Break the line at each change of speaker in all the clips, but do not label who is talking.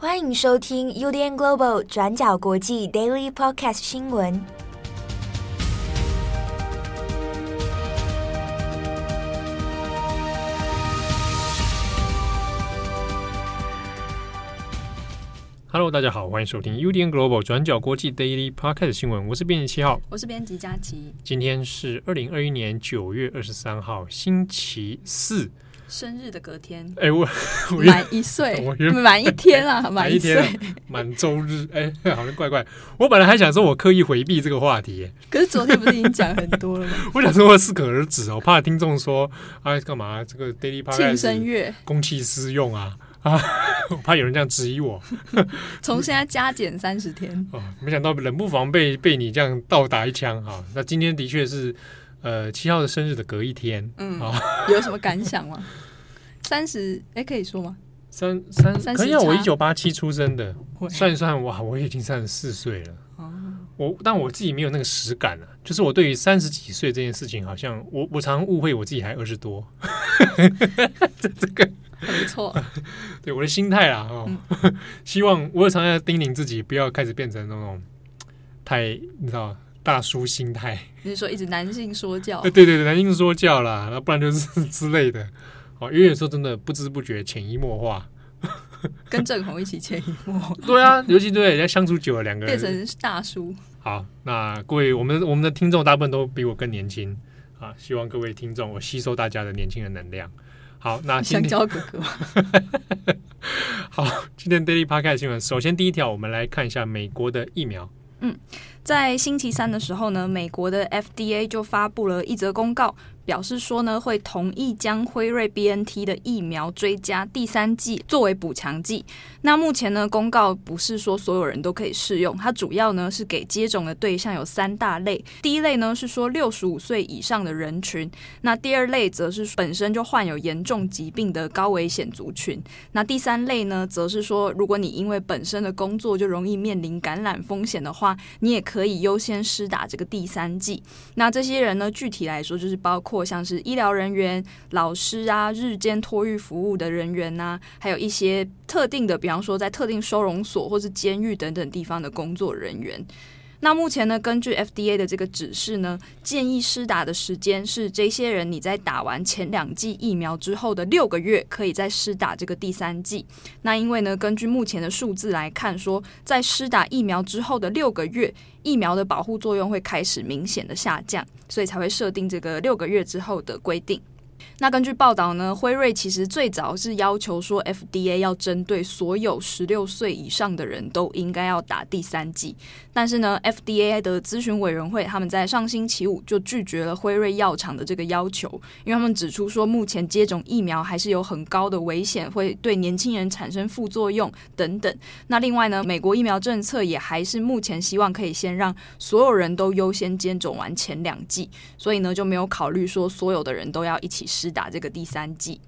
欢迎收听 UDN Global 转角国际 Daily Podcast 新闻。
Hello，大家好，欢迎收听 UDN Global 转角国际 Daily Podcast 新闻。我是编辑七号，
我是编辑佳琪。
今天是二零二一年九月二十三号，星期四。
生日的隔天，
哎、欸，我
满一岁，满一天啊，满一岁，
满周日，哎、欸，好像怪怪。我本来还想说，我刻意回避这个话题，
可是昨天不是已经讲很多了吗？
我想说我适可而止哦，怕听众说啊，干嘛这个 Daily Podcast 庆生月公器私用啊啊，我怕有人这样质疑我。
从现在加减三十天
哦，没想到冷不防被被你这样倒打一枪哈。那今天的确是。呃，七号的生日的隔一天，
嗯，有什么感想吗？三十，哎，可以说吗？
三三三十，可以啊，我一九八七出生的，算一算，哇，我已经三十四岁了。哦，我但我自己没有那个实感啊，就是我对于三十几岁这件事情，好像我我常常误会我自己还二十多。这这个
很不错，
对我的心态啊，哦，嗯、希望我也常常要叮咛自己，不要开始变成那种太，你知道。大叔心态，
你是说一直男性说教？
对对对，男性说教啦，那不然就是 之类的。哦，因为有时候真的不知不觉潜移默化，
跟郑红一起潜移默化。
对啊，尤其对人家相处久了，两个人
变成大叔。
好，那各位，我们我们的听众大部分都比我更年轻啊，希望各位听众我吸收大家的年轻的能量。好，那
香蕉哥哥。
好，今天 Daily Podcast 新闻，首先第一条，我们来看一下美国的疫苗。
嗯，在星期三的时候呢，美国的 FDA 就发布了一则公告。表示说呢，会同意将辉瑞 BNT 的疫苗追加第三剂作为补强剂。那目前呢，公告不是说所有人都可以适用，它主要呢是给接种的对象有三大类。第一类呢是说六十五岁以上的人群，那第二类则是本身就患有严重疾病的高危险族群。那第三类呢，则是说如果你因为本身的工作就容易面临感染风险的话，你也可以优先施打这个第三剂。那这些人呢，具体来说就是包括。或像是医疗人员、老师啊、日间托育服务的人员呐、啊，还有一些特定的，比方说在特定收容所或是监狱等等地方的工作人员。那目前呢，根据 FDA 的这个指示呢，建议施打的时间是这些人你在打完前两剂疫苗之后的六个月，可以再施打这个第三剂。那因为呢，根据目前的数字来看说，在施打疫苗之后的六个月，疫苗的保护作用会开始明显的下降，所以才会设定这个六个月之后的规定。那根据报道呢，辉瑞其实最早是要求说，FDA 要针对所有十六岁以上的人都应该要打第三剂。但是呢，FDA 的咨询委员会他们在上星期五就拒绝了辉瑞药厂的这个要求，因为他们指出说，目前接种疫苗还是有很高的危险，会对年轻人产生副作用等等。那另外呢，美国疫苗政策也还是目前希望可以先让所有人都优先接种完前两剂，所以呢就没有考虑说所有的人都要一起施打这个第三季。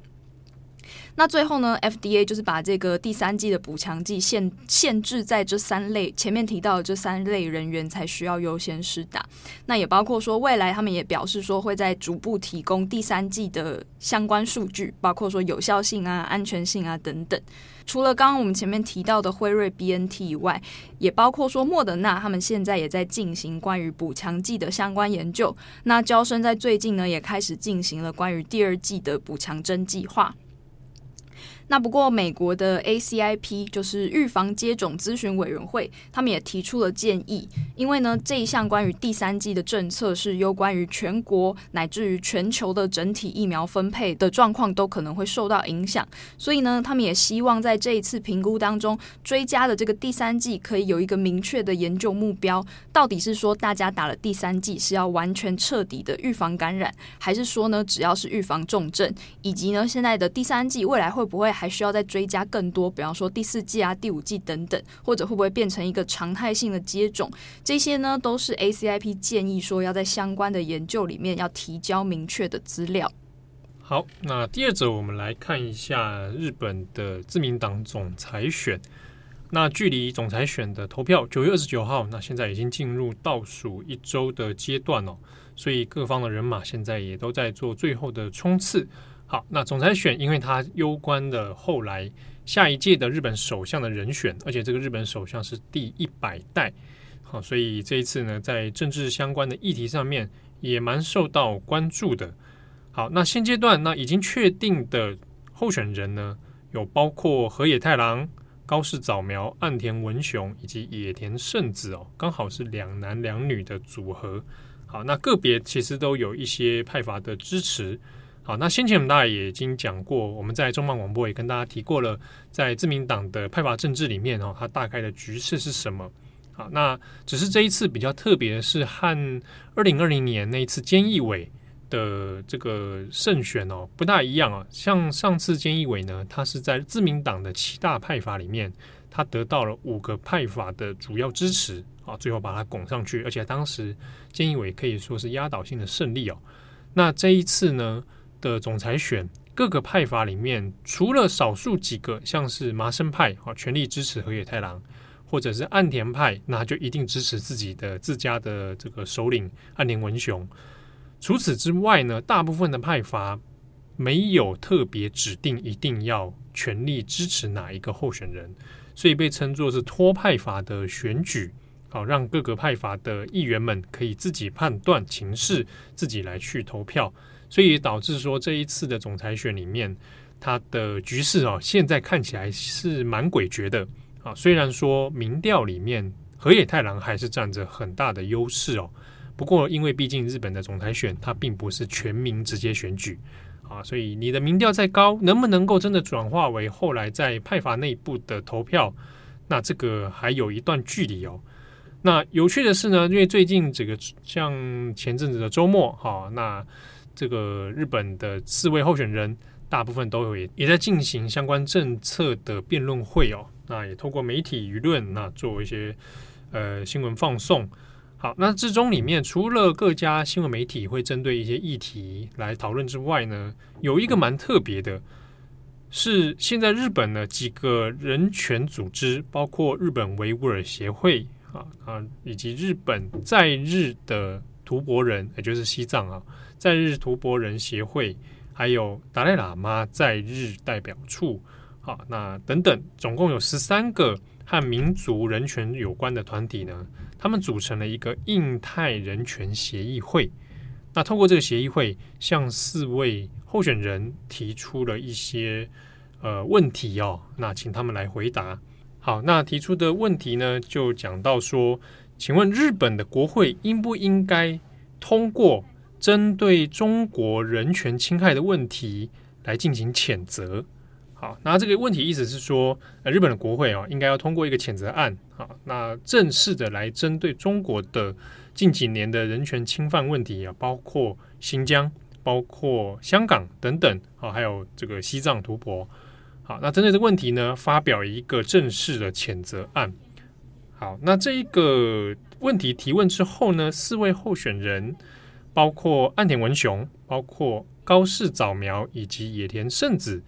那最后呢，FDA 就是把这个第三季的补强剂限限制在这三类前面提到的这三类人员才需要优先施打。那也包括说，未来他们也表示说会在逐步提供第三季的相关数据，包括说有效性啊、安全性啊等等。除了刚刚我们前面提到的辉瑞 BNT 以外，也包括说莫德纳他们现在也在进行关于补强剂的相关研究。那娇生在最近呢也开始进行了关于第二季的补强针计划。那不过，美国的 ACIP 就是预防接种咨询委员会，他们也提出了建议。因为呢，这一项关于第三季的政策是攸关于全国乃至于全球的整体疫苗分配的状况都可能会受到影响，所以呢，他们也希望在这一次评估当中追加的这个第三季可以有一个明确的研究目标，到底是说大家打了第三季是要完全彻底的预防感染，还是说呢，只要是预防重症，以及呢，现在的第三季未来会不会还需要再追加更多，比方说第四季啊、第五季等等，或者会不会变成一个常态性的接种？这些呢，都是 ACIP 建议说要在相关的研究里面要提交明确的资料。
好，那第二则我们来看一下日本的自民党总裁选。那距离总裁选的投票九月二十九号，那现在已经进入倒数一周的阶段哦，所以各方的人马现在也都在做最后的冲刺。好，那总裁选，因为他攸关的后来下一届的日本首相的人选，而且这个日本首相是第一百代。好，所以这一次呢，在政治相关的议题上面也蛮受到关注的。好，那现阶段那已经确定的候选人呢，有包括河野太郎、高市早苗、岸田文雄以及野田圣子哦，刚好是两男两女的组合。好，那个别其实都有一些派阀的支持。好，那先前我们大家也已经讲过，我们在重磅广播也跟大家提过了，在自民党的派阀政治里面哦，它大概的局势是什么？好，那只是这一次比较特别的是，和二零二零年那一次菅义伟的这个胜选哦不大一样啊。像上次菅义伟呢，他是在自民党的七大派阀里面，他得到了五个派阀的主要支持。啊，最后把它拱上去，而且当时菅义伟可以说是压倒性的胜利哦。那这一次呢的总裁选，各个派阀里面，除了少数几个，像是麻生派啊，全力支持河野太郎，或者是岸田派，那就一定支持自己的自家的这个首领岸田文雄。除此之外呢，大部分的派阀没有特别指定一定要全力支持哪一个候选人，所以被称作是托派阀的选举。好，让各个派阀的议员们可以自己判断情势，自己来去投票，所以导致说这一次的总裁选里面，它的局势啊，现在看起来是蛮诡谲的啊。虽然说民调里面河野太郎还是占着很大的优势哦，不过因为毕竟日本的总裁选它并不是全民直接选举啊，所以你的民调再高，能不能够真的转化为后来在派阀内部的投票，那这个还有一段距离哦。那有趣的是呢，因为最近这个像前阵子的周末，哈，那这个日本的四位候选人大部分都有也也在进行相关政策的辩论会哦。那也透过媒体舆论，那做一些呃新闻放送。好，那之中里面除了各家新闻媒体会针对一些议题来讨论之外呢，有一个蛮特别的，是现在日本的几个人权组织，包括日本维吾尔协会。啊啊，以及日本在日的图博人，也就是西藏啊，在日图博人协会，还有达赖喇嘛在日代表处，好，那等等，总共有十三个和民族人权有关的团体呢，他们组成了一个印太人权协议会。那通过这个协议会，向四位候选人提出了一些呃问题哦，那请他们来回答。好，那提出的问题呢，就讲到说，请问日本的国会应不应该通过针对中国人权侵害的问题来进行谴责？好，那这个问题意思是说，日本的国会啊，应该要通过一个谴责案，好，那正式的来针对中国的近几年的人权侵犯问题啊，包括新疆、包括香港等等，啊，还有这个西藏图博。好，那针对这个问题呢，发表一个正式的谴责案。好，那这一个问题提问之后呢，四位候选人，包括岸田文雄、包括高市早苗以及野田圣子，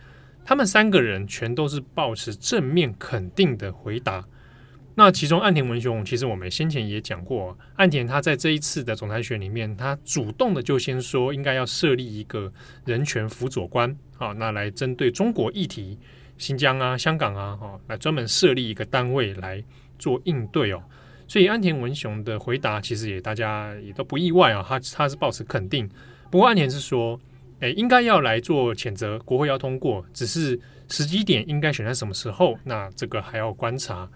他们三个人全都是抱持正面肯定的回答。那其中岸田文雄，其实我们先前也讲过，岸田他在这一次的总裁选里面，他主动的就先说应该要设立一个人权辅佐官，啊，那来针对中国议题，新疆啊、香港啊，哈，来专门设立一个单位来做应对哦。所以安田文雄的回答其实也大家也都不意外啊，他他是抱持肯定。不过安田是说，诶，应该要来做谴责，国会要通过，只是时机点应该选在什么时候，那这个还要观察。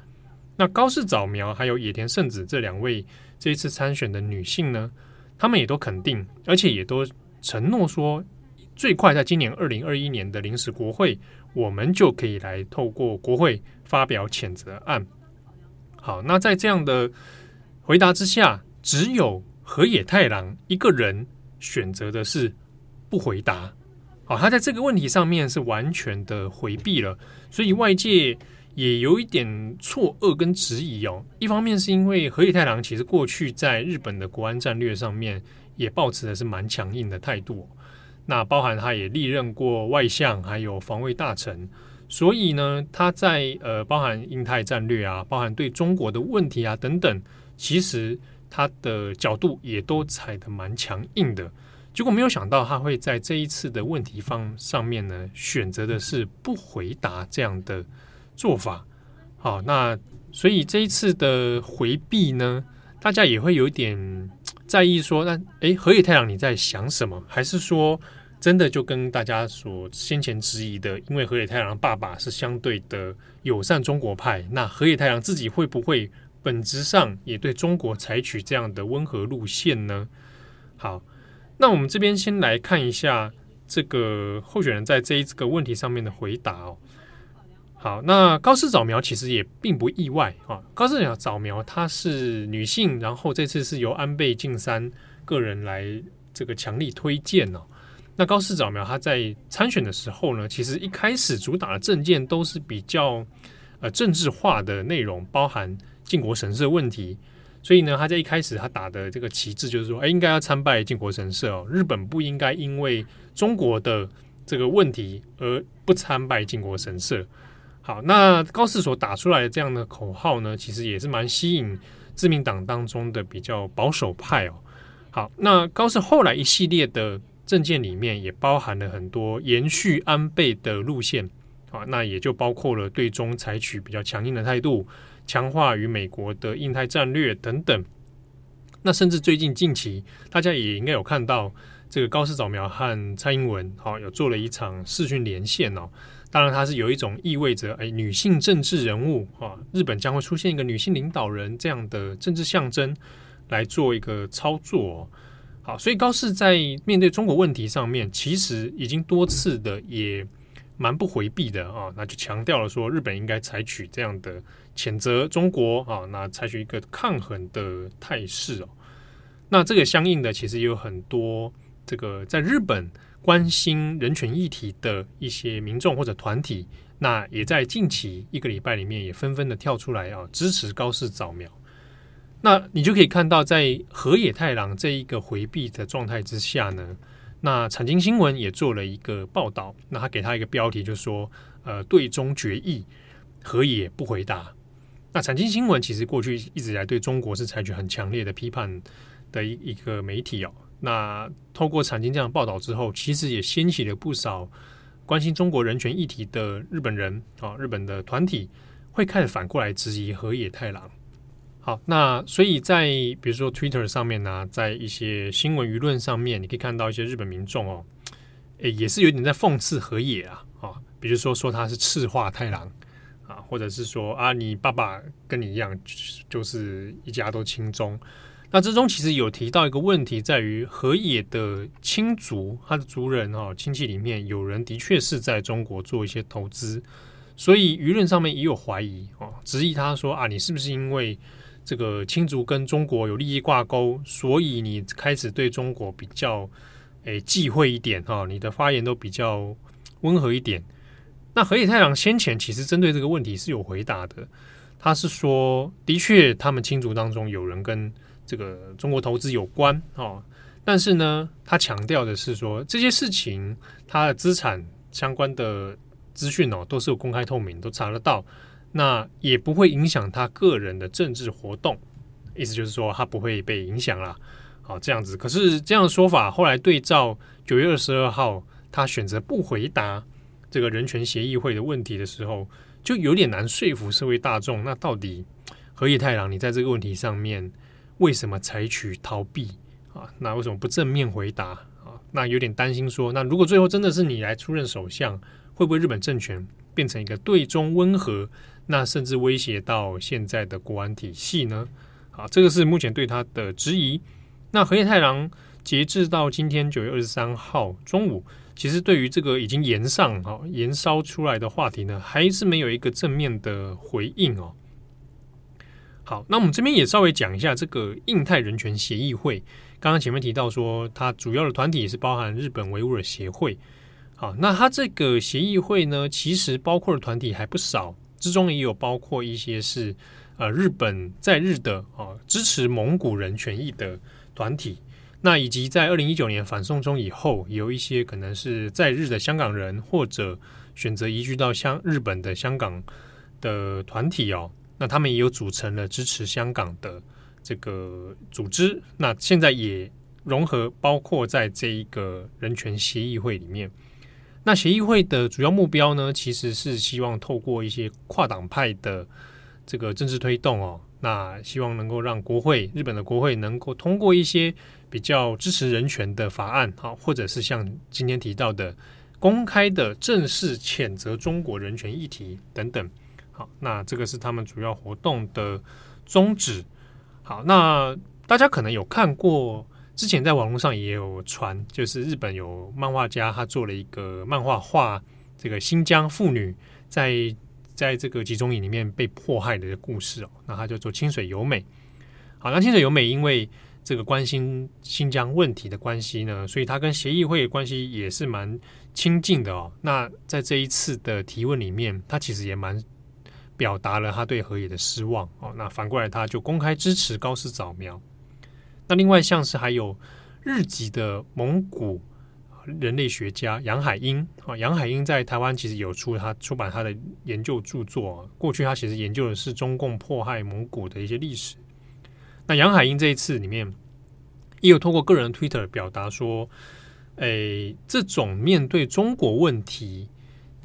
那高市早苗还有野田圣子这两位这一次参选的女性呢，他们也都肯定，而且也都承诺说，最快在今年二零二一年的临时国会，我们就可以来透过国会发表谴责案。好，那在这样的回答之下，只有河野太郎一个人选择的是不回答。好，他在这个问题上面是完全的回避了，所以外界。也有一点错愕跟质疑哦。一方面是因为河野太郎其实过去在日本的国安战略上面也保持的是蛮强硬的态度，那包含他也历任过外相，还有防卫大臣，所以呢，他在呃包含印太战略啊，包含对中国的问题啊等等，其实他的角度也都踩得蛮强硬的。结果没有想到他会在这一次的问题方上面呢，选择的是不回答这样的做法。好，那所以这一次的回避呢，大家也会有点在意说，那诶，河野太郎你在想什么？还是说真的就跟大家所先前质疑的，因为河野太郎爸爸是相对的友善中国派，那河野太郎自己会不会本质上也对中国采取这样的温和路线呢？好。那我们这边先来看一下这个候选人在这一个问题上面的回答哦。好，那高市早苗其实也并不意外啊。高市早苗她是女性，然后这次是由安倍晋三个人来这个强力推荐哦。那高市早苗他在参选的时候呢，其实一开始主打的政见都是比较呃政治化的内容，包含靖国神社问题。所以呢，他在一开始他打的这个旗帜就是说，哎，应该要参拜靖国神社哦。日本不应该因为中国的这个问题而不参拜靖国神社。好，那高市所打出来的这样的口号呢，其实也是蛮吸引自民党当中的比较保守派哦。好，那高市后来一系列的政见里面也包含了很多延续安倍的路线啊，那也就包括了对中采取比较强硬的态度。强化与美国的印太战略等等，那甚至最近近期，大家也应该有看到这个高市早苗和蔡英文，好有做了一场视讯连线哦。当然，它是有一种意味着，哎，女性政治人物啊，日本将会出现一个女性领导人这样的政治象征来做一个操作。好，所以高市在面对中国问题上面，其实已经多次的也蛮不回避的啊，那就强调了说，日本应该采取这样的。谴责中国啊，那采取一个抗衡的态势哦。那这个相应的，其实也有很多这个在日本关心人权议题的一些民众或者团体，那也在近期一个礼拜里面也纷纷的跳出来啊，支持高市早苗。那你就可以看到，在河野太郎这一个回避的状态之下呢，那产经新闻也做了一个报道，那他给他一个标题，就说呃，对中决议，河野不回答。那产经新闻其实过去一直以来对中国是采取很强烈的批判的一一个媒体哦。那透过产经这样报道之后，其实也掀起了不少关心中国人权议题的日本人啊，日本的团体会开始反过来质疑河野太郎。好，那所以在比如说 Twitter 上面呢、在一些新闻舆论上面，你可以看到一些日本民众哦，诶，也是有点在讽刺河野啊啊，比如说说他是赤化太郎。啊，或者是说啊，你爸爸跟你一样，就是一家都亲中。那之中其实有提到一个问题，在于河野的亲族，他的族人、哦，亲戚里面有人的确是在中国做一些投资，所以舆论上面也有怀疑哦，质疑他说啊，你是不是因为这个亲族跟中国有利益挂钩，所以你开始对中国比较诶忌讳一点哈、哦，你的发言都比较温和一点。那河野太郎先前其实针对这个问题是有回答的，他是说，的确他们亲族当中有人跟这个中国投资有关哦，但是呢，他强调的是说，这些事情他的资产相关的资讯哦都是有公开透明，都查得到，那也不会影响他个人的政治活动，意思就是说他不会被影响啦。好，这样子。可是这样的说法后来对照九月二十二号他选择不回答。这个人权协议会的问题的时候，就有点难说服社会大众。那到底河野太郎，你在这个问题上面为什么采取逃避啊？那为什么不正面回答啊？那有点担心说，那如果最后真的是你来出任首相，会不会日本政权变成一个对中温和，那甚至威胁到现在的国安体系呢？啊，这个是目前对他的质疑。那河野太郎截至到今天九月二十三号中午。其实对于这个已经延上哈延烧出来的话题呢，还是没有一个正面的回应哦。好，那我们这边也稍微讲一下这个印太人权协议会。刚刚前面提到说，它主要的团体也是包含日本维吾尔协会。好，那它这个协议会呢，其实包括的团体还不少，之中也有包括一些是呃日本在日的啊支持蒙古人权益的团体。那以及在二零一九年反送中以后，有一些可能是在日的香港人，或者选择移居到香日本的香港的团体哦，那他们也有组成了支持香港的这个组织。那现在也融合包括在这一个人权协议会里面。那协议会的主要目标呢，其实是希望透过一些跨党派的这个政治推动哦，那希望能够让国会日本的国会能够通过一些比较支持人权的法案，好，或者是像今天提到的公开的正式谴责中国人权议题等等。好，那这个是他们主要活动的宗旨。好，那大家可能有看过，之前在网络上也有传，就是日本有漫画家他做了一个漫画画这个新疆妇女在在这个集中营里面被迫害的故事哦。那他就做清水由美。好，那清水由美因为这个关心新疆问题的关系呢，所以他跟协议会的关系也是蛮亲近的哦。那在这一次的提问里面，他其实也蛮。表达了他对河野的失望哦，那反过来他就公开支持高市早苗。那另外像是还有日籍的蒙古人类学家杨海英啊，杨海英在台湾其实有出他出版他的研究著作。过去他其实研究的是中共迫害蒙古的一些历史。那杨海英这一次里面也有通过个人 Twitter 表达说，诶，这种面对中国问题。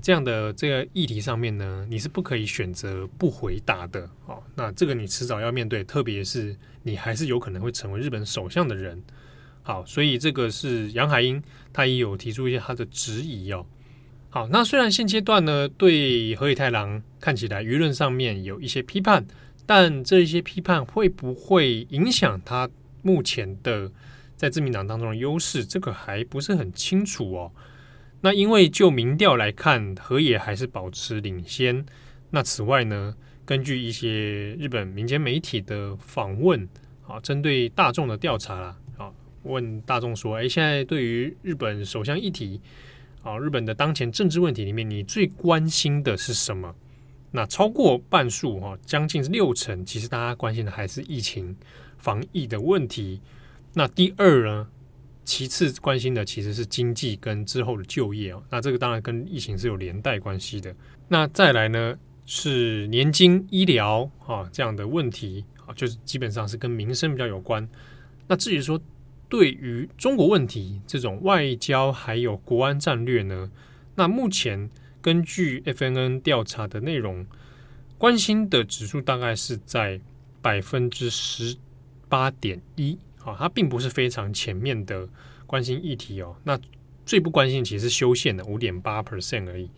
这样的这个议题上面呢，你是不可以选择不回答的哦。那这个你迟早要面对，特别是你还是有可能会成为日本首相的人。好，所以这个是杨海英，他也有提出一些他的质疑哦。好，那虽然现阶段呢，对河野太郎看起来舆论上面有一些批判，但这一些批判会不会影响他目前的在自民党当中的优势，这个还不是很清楚哦。那因为就民调来看，河野还是保持领先。那此外呢，根据一些日本民间媒体的访问，啊，针对大众的调查啦，啊，问大众说，哎，现在对于日本首相议题，啊，日本的当前政治问题里面，你最关心的是什么？那超过半数，哈，将近六成，其实大家关心的还是疫情防疫的问题。那第二呢？其次关心的其实是经济跟之后的就业哦，那这个当然跟疫情是有连带关系的。那再来呢是年金、医疗啊这样的问题啊，就是基本上是跟民生比较有关。那至于说对于中国问题这种外交还有国安战略呢，那目前根据 FNN 调查的内容，关心的指数大概是在百分之十八点一。啊，它并不是非常前面的关心议题哦。那最不关心其实是修宪的五点八 percent 而已。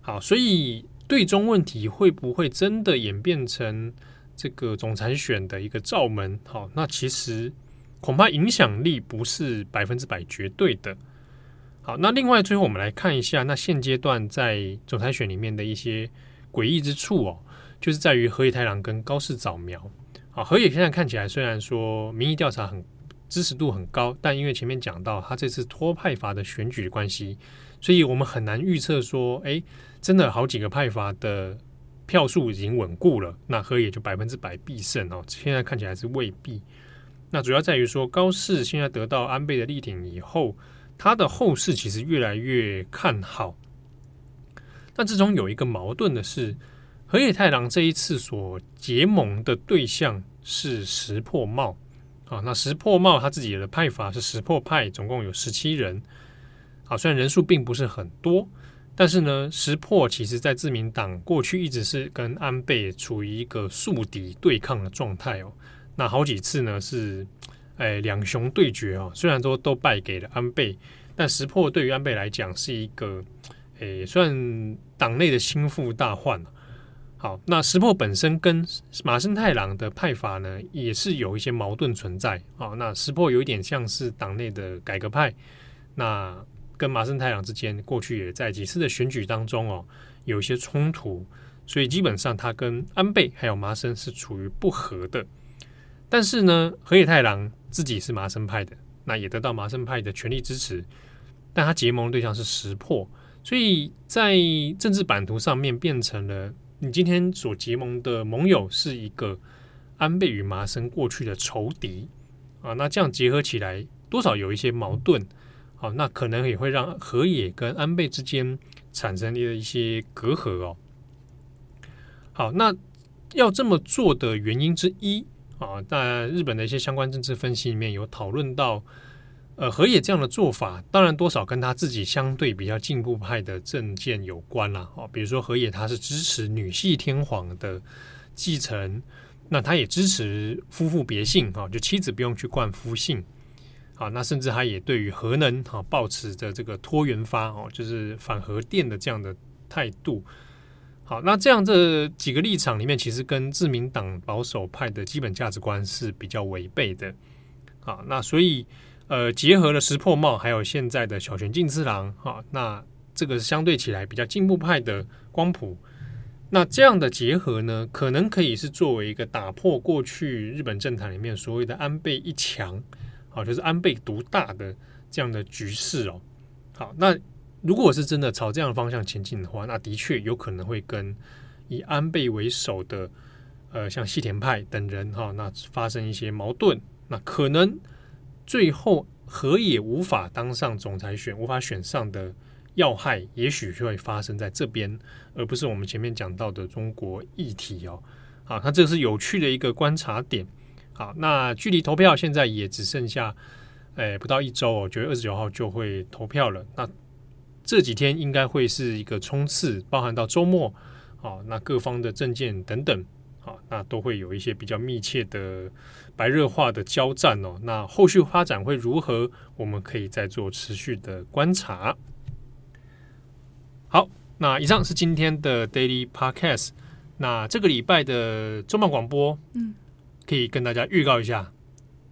好，所以对中问题会不会真的演变成这个总裁选的一个罩门？好，那其实恐怕影响力不是百分之百绝对的。好，那另外最后我们来看一下，那现阶段在总裁选里面的一些诡异之处哦，就是在于河野太郎跟高市早苗。啊，河野现在看起来虽然说民意调查很支持度很高，但因为前面讲到他这次托派阀的选举关系，所以我们很难预测说，哎，真的好几个派阀的票数已经稳固了，那河野就百分之百必胜哦。现在看起来是未必。那主要在于说高市现在得到安倍的力挺以后，他的后市其实越来越看好。但这种有一个矛盾的是。河野太郎这一次所结盟的对象是石破茂啊，那石破茂他自己的派阀是石破派，总共有十七人啊，虽然人数并不是很多，但是呢，石破其实在自民党过去一直是跟安倍处于一个宿敌对抗的状态哦，那好几次呢是哎两雄对决哦，虽然说都败给了安倍，但石破对于安倍来讲是一个哎算党内的心腹大患。好，那石破本身跟马生太郎的派阀呢，也是有一些矛盾存在。好，那石破有一点像是党内的改革派，那跟麻生太郎之间过去也在几次的选举当中哦，有一些冲突，所以基本上他跟安倍还有麻生是处于不和的。但是呢，河野太郎自己是麻生派的，那也得到麻生派的全力支持，但他结盟的对象是石破，所以在政治版图上面变成了。你今天所结盟的盟友是一个安倍与麻生过去的仇敌啊，那这样结合起来多少有一些矛盾，好，那可能也会让河野跟安倍之间产生的一些隔阂哦。好，那要这么做的原因之一啊，在日本的一些相关政治分析里面有讨论到，呃，河野这样的做法，当然多少跟他自己相对比较进步派的政见有关啦。哦，比如说河野他是支持女系天皇的继承，那他也支持夫妇别姓，哈，就妻子不用去冠夫姓。啊，那甚至他也对于核能，哈，抱持着这个脱原发，哦，就是反核电的这样的态度。好，那这样这几个立场里面，其实跟自民党保守派的基本价值观是比较违背的。啊，那所以。呃，结合了石破茂，还有现在的小泉进次郎，哈，那这个相对起来比较进步派的光谱，那这样的结合呢，可能可以是作为一个打破过去日本政坛里面所谓的安倍一强，好，就是安倍独大的这样的局势哦。好，那如果是真的朝这样的方向前进的话，那的确有可能会跟以安倍为首的，呃，像细田派等人哈，那发生一些矛盾，那可能。最后，河野无法当上总裁选，无法选上的要害，也许就会发生在这边，而不是我们前面讲到的中国议题哦。好，那这是有趣的一个观察点。好，那距离投票现在也只剩下，哎，不到一周哦，九月二十九号就会投票了。那这几天应该会是一个冲刺，包含到周末，好，那各方的证件等等。好那都会有一些比较密切的白热化的交战哦。那后续发展会如何？我们可以再做持续的观察。好，那以上是今天的 Daily Podcast。那这个礼拜的重磅广播，嗯，可以跟大家预告一下，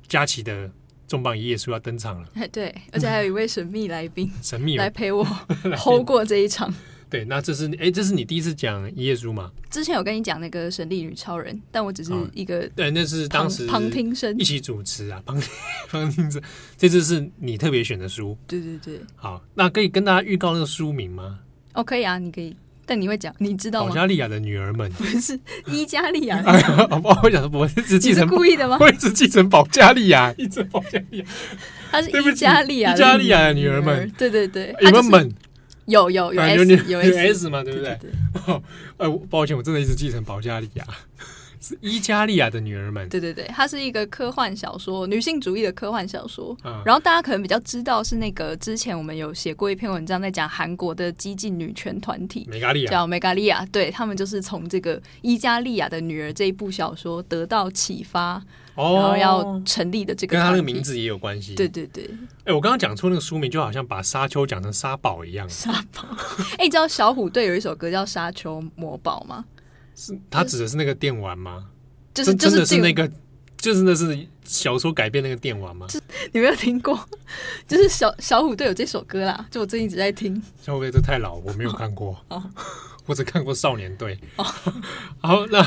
佳琪的重磅一页书要登场了。
对，而且还有一位神秘来宾，
神秘
来陪我 hold 过这一场。
对，那这是哎，这是你第一次讲一页书吗？
之前有跟你讲那个神力女超人，但我只是一个、哦、
对，那是当时
旁听生一
起主持啊，旁旁听生。这次是你特别选的书，
对对对。
好，那可以跟大家预告那个书名吗？
哦，可以啊，你可以，但你会讲，你知道吗？
保加利亚的女儿们不
是伊加利亚。
我想说，我是继承
故意的吗？
我一直继承保加利亚，一直保加利亚。
她是伊加利亚，
伊加利亚的女儿们，
对对对，
你们们。
有有有 S 有 S,
有 S 嘛，对不对？哦，呃，抱歉，我真的一直继承保加利亚，是伊加利亚的女儿们。
对对对，它是一个科幻小说，女性主义的科幻小说。嗯、然后大家可能比较知道是那个之前我们有写过一篇文章，在讲韩国的激进女权团体，
梅加利亚
叫梅嘎利亚，对他们就是从这个伊加利亚的女儿这一部小说得到启发。然后要成立的这个，
跟他那个名字也有关系。
对对对，
哎，我刚刚讲出那个书名，就好像把沙丘讲成沙堡一样。
沙堡，哎，你知道小虎队有一首歌叫《沙丘魔堡》吗？
是，他指的是那个电玩吗？
就是，
真的是那个，就是那是小说改编那个电玩吗？
你没有听过？就是小小虎队有这首歌啦，就我最近一直在听。
小虎队这太老，我没有看过。哦，我只看过少年队。哦，好，那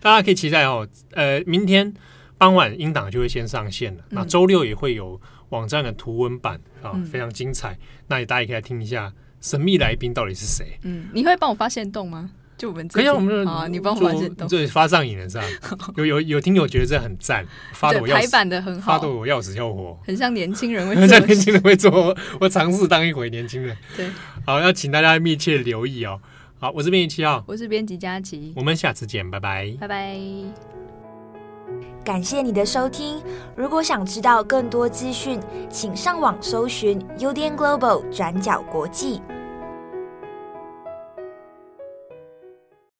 大家可以期待哦。呃，明天。傍晚英档就会先上线了，那周六也会有网站的图文版啊，非常精彩。那大家也可以来听一下神秘来宾到底是谁。
嗯，你会帮我发现洞吗？就我们
可以，我们
啊，你帮我发限动，
对，发上瘾了是吧？有有有听友觉得这很赞，发的我要
排版的很好，
发的我要死要活，
很像年轻人会，
很像年轻人会做。我尝试当一回年轻人。
对，
好，要请大家密切留意哦。好，我是编辑七号，
我是编辑佳琪，
我们下次见，拜拜，
拜拜。
感谢你的收听。如果想知道更多资讯，请上网搜寻 UDN Global 转角国际。